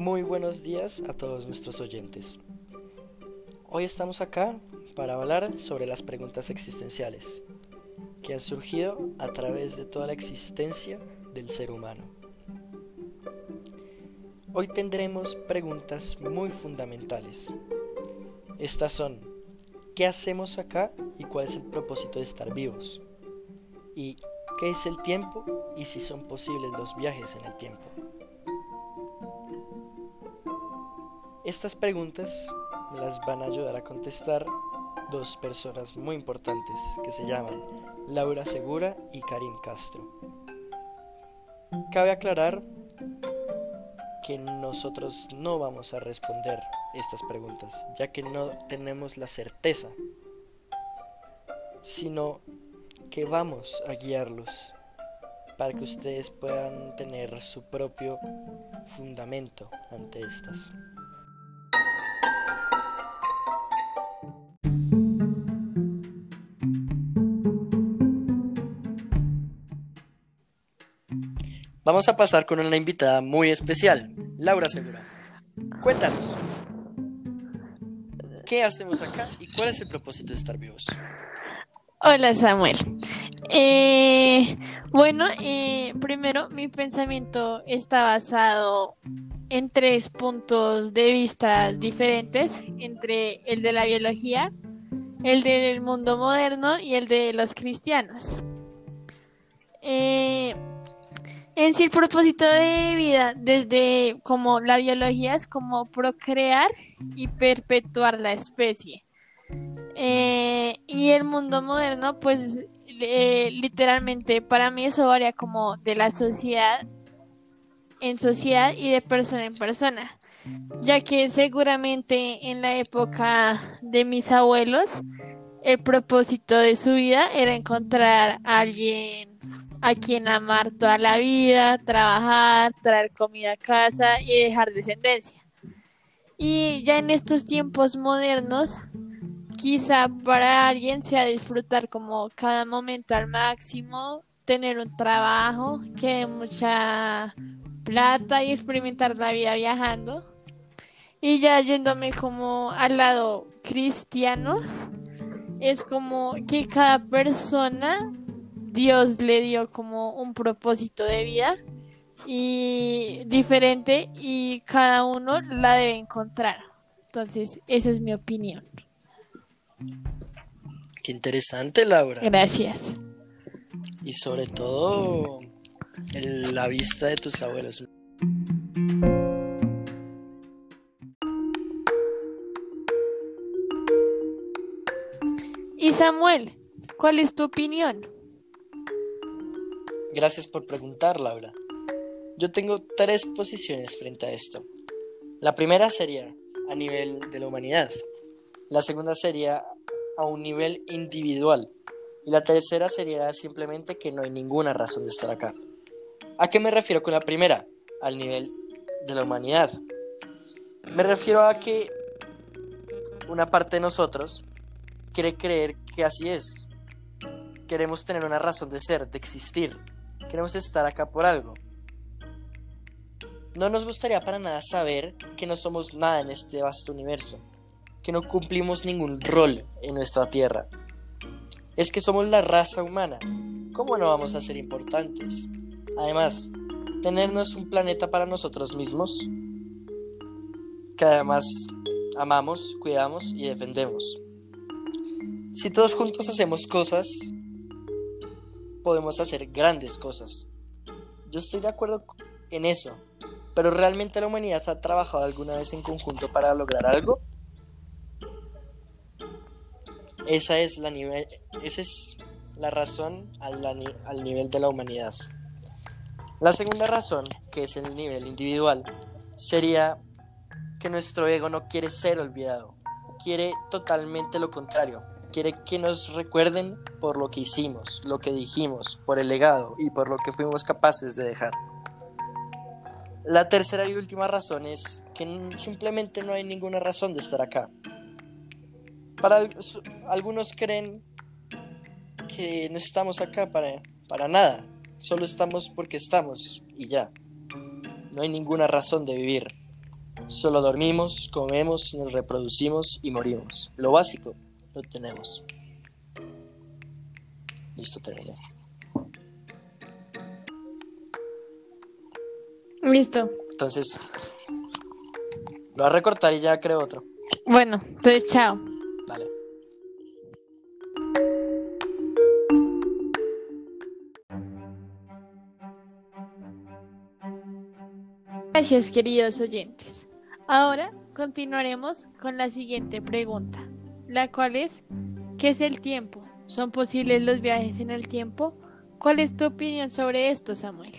Muy buenos días a todos nuestros oyentes. Hoy estamos acá para hablar sobre las preguntas existenciales que han surgido a través de toda la existencia del ser humano. Hoy tendremos preguntas muy fundamentales. Estas son, ¿qué hacemos acá y cuál es el propósito de estar vivos? ¿Y qué es el tiempo y si son posibles los viajes en el tiempo? Estas preguntas me las van a ayudar a contestar dos personas muy importantes que se llaman Laura Segura y Karim Castro. Cabe aclarar que nosotros no vamos a responder estas preguntas, ya que no tenemos la certeza, sino que vamos a guiarlos para que ustedes puedan tener su propio fundamento ante estas. Vamos a pasar con una invitada muy especial, Laura Segura. Cuéntanos, ¿qué hacemos acá y cuál es el propósito de estar vivos? Hola Samuel. Eh, bueno, eh, primero mi pensamiento está basado en tres puntos de vista diferentes, entre el de la biología, el del mundo moderno y el de los cristianos. Eh, en sí, el propósito de vida, desde como la biología, es como procrear y perpetuar la especie. Eh, y el mundo moderno, pues literalmente, para mí eso varía como de la sociedad en sociedad y de persona en persona, ya que seguramente en la época de mis abuelos, el propósito de su vida era encontrar a alguien a quien amar toda la vida, trabajar, traer comida a casa y dejar descendencia. Y ya en estos tiempos modernos, quizá para alguien sea disfrutar como cada momento al máximo, tener un trabajo que dé mucha plata y experimentar la vida viajando. Y ya yéndome como al lado cristiano, es como que cada persona Dios le dio como un propósito de vida y diferente y cada uno la debe encontrar. Entonces, esa es mi opinión. Qué interesante, Laura. Gracias. Y sobre todo la vista de tus abuelos. Y Samuel, ¿cuál es tu opinión? Gracias por preguntar, Laura. Yo tengo tres posiciones frente a esto. La primera sería a nivel de la humanidad. La segunda sería a un nivel individual. Y la tercera sería simplemente que no hay ninguna razón de estar acá. ¿A qué me refiero con la primera? Al nivel de la humanidad. Me refiero a que una parte de nosotros quiere creer que así es. Queremos tener una razón de ser, de existir, Queremos estar acá por algo. No nos gustaría para nada saber que no somos nada en este vasto universo, que no cumplimos ningún rol en nuestra Tierra. Es que somos la raza humana. ¿Cómo no vamos a ser importantes? Además, tenernos un planeta para nosotros mismos, que además amamos, cuidamos y defendemos. Si todos juntos hacemos cosas podemos hacer grandes cosas. Yo estoy de acuerdo en eso, pero ¿realmente la humanidad ha trabajado alguna vez en conjunto para lograr algo? Esa es la, nivel, esa es la razón al, al nivel de la humanidad. La segunda razón, que es el nivel individual, sería que nuestro ego no quiere ser olvidado, quiere totalmente lo contrario, quiere que nos recuerden por lo que hicimos, lo que dijimos, por el legado y por lo que fuimos capaces de dejar. La tercera y última razón es que simplemente no hay ninguna razón de estar acá. Para algunos creen que no estamos acá para, para nada, solo estamos porque estamos y ya. No hay ninguna razón de vivir. Solo dormimos, comemos, nos reproducimos y morimos. Lo básico lo tenemos. Listo, terminé. Listo. Entonces, lo voy a recortar y ya creo otro. Bueno, entonces chao. Dale. Gracias, queridos oyentes. Ahora continuaremos con la siguiente pregunta, la cual es, ¿qué es el tiempo? ¿Son posibles los viajes en el tiempo? ¿Cuál es tu opinión sobre esto, Samuel?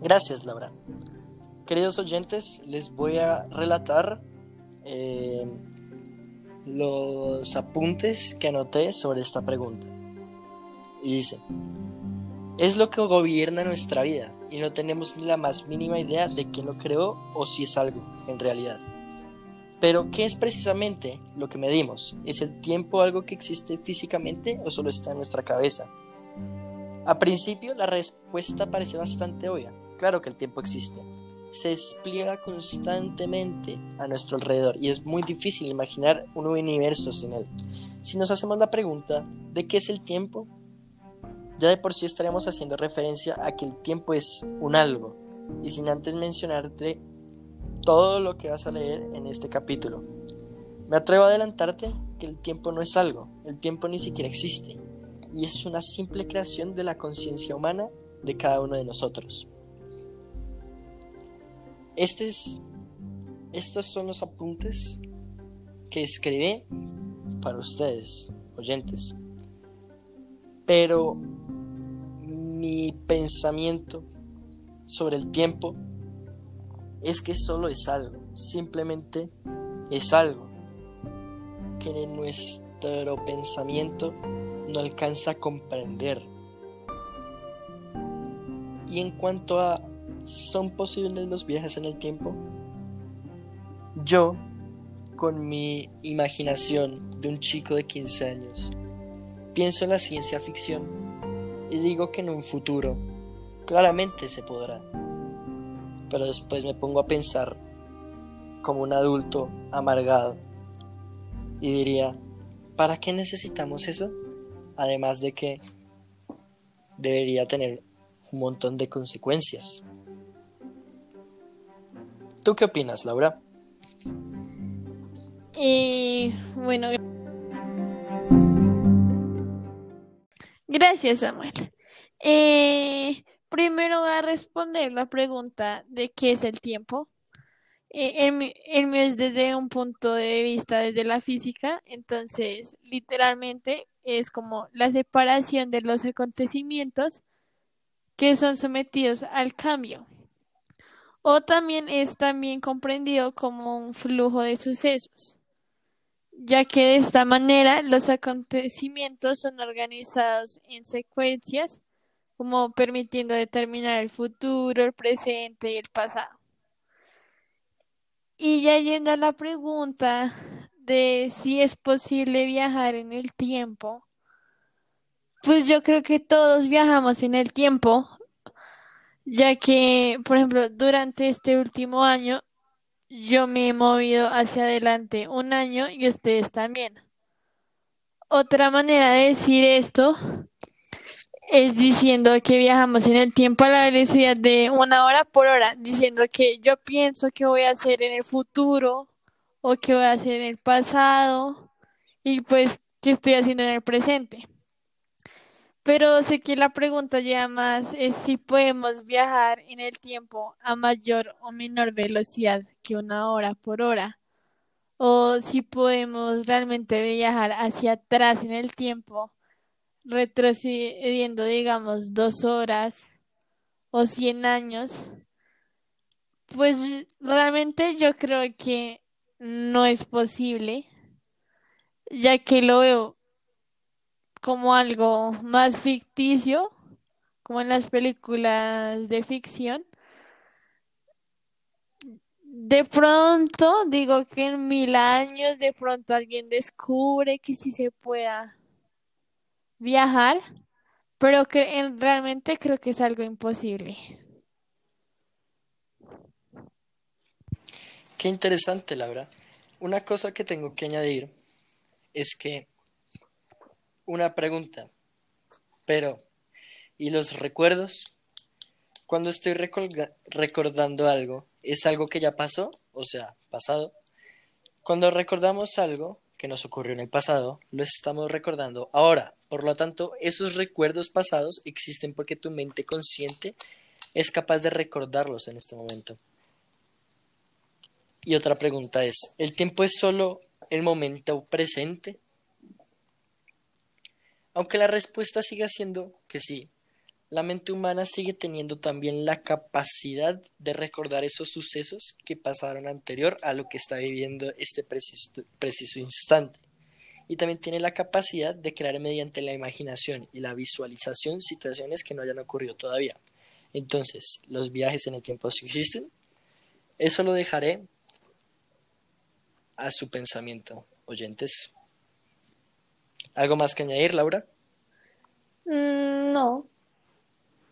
Gracias, Laura. Queridos oyentes, les voy a relatar eh, los apuntes que anoté sobre esta pregunta. Y dice, es lo que gobierna nuestra vida y no tenemos ni la más mínima idea de quién lo creó o si es algo en realidad. Pero, ¿qué es precisamente lo que medimos? ¿Es el tiempo algo que existe físicamente o solo está en nuestra cabeza? A principio la respuesta parece bastante obvia. Claro que el tiempo existe. Se despliega constantemente a nuestro alrededor y es muy difícil imaginar un universo sin él. Si nos hacemos la pregunta de qué es el tiempo, ya de por sí estaremos haciendo referencia a que el tiempo es un algo, y sin antes mencionarte todo lo que vas a leer en este capítulo. Me atrevo a adelantarte que el tiempo no es algo, el tiempo ni siquiera existe, y es una simple creación de la conciencia humana de cada uno de nosotros. Este estos son los apuntes que escribí para ustedes, oyentes. Pero mi pensamiento sobre el tiempo es que solo es algo, simplemente es algo que nuestro pensamiento no alcanza a comprender. Y en cuanto a ¿son posibles los viajes en el tiempo? Yo, con mi imaginación de un chico de 15 años, pienso en la ciencia ficción y digo que en un futuro claramente se podrá. Pero después me pongo a pensar como un adulto amargado y diría, ¿para qué necesitamos eso? Además de que debería tener un montón de consecuencias. ¿Tú qué opinas, Laura? Y bueno, Gracias, Samuel. Eh, primero voy a responder la pregunta de qué es el tiempo. Eh, el, mío es desde un punto de vista desde la física, entonces literalmente es como la separación de los acontecimientos que son sometidos al cambio. O también es también comprendido como un flujo de sucesos ya que de esta manera los acontecimientos son organizados en secuencias, como permitiendo determinar el futuro, el presente y el pasado. Y ya yendo a la pregunta de si es posible viajar en el tiempo, pues yo creo que todos viajamos en el tiempo, ya que, por ejemplo, durante este último año yo me he movido hacia adelante un año y ustedes también. Otra manera de decir esto es diciendo que viajamos en el tiempo a la velocidad de una hora por hora, diciendo que yo pienso que voy a hacer en el futuro o que voy a hacer en el pasado y pues que estoy haciendo en el presente. Pero sé que la pregunta ya más es si podemos viajar en el tiempo a mayor o menor velocidad que una hora por hora. O si podemos realmente viajar hacia atrás en el tiempo, retrocediendo, digamos, dos horas o cien años. Pues realmente yo creo que no es posible, ya que lo veo como algo más ficticio, como en las películas de ficción. De pronto, digo que en mil años, de pronto alguien descubre que sí se pueda viajar, pero que realmente creo que es algo imposible. Qué interesante, Laura. Una cosa que tengo que añadir es que una pregunta, pero ¿y los recuerdos? Cuando estoy recordando algo, ¿es algo que ya pasó? O sea, pasado. Cuando recordamos algo que nos ocurrió en el pasado, lo estamos recordando ahora. Por lo tanto, esos recuerdos pasados existen porque tu mente consciente es capaz de recordarlos en este momento. Y otra pregunta es, ¿el tiempo es solo el momento presente? Aunque la respuesta siga siendo que sí, la mente humana sigue teniendo también la capacidad de recordar esos sucesos que pasaron anterior a lo que está viviendo este preciso, preciso instante. Y también tiene la capacidad de crear mediante la imaginación y la visualización situaciones que no hayan ocurrido todavía. Entonces, ¿los viajes en el tiempo sí existen? Eso lo dejaré a su pensamiento, oyentes. ¿Algo más que añadir, Laura? Mm, no.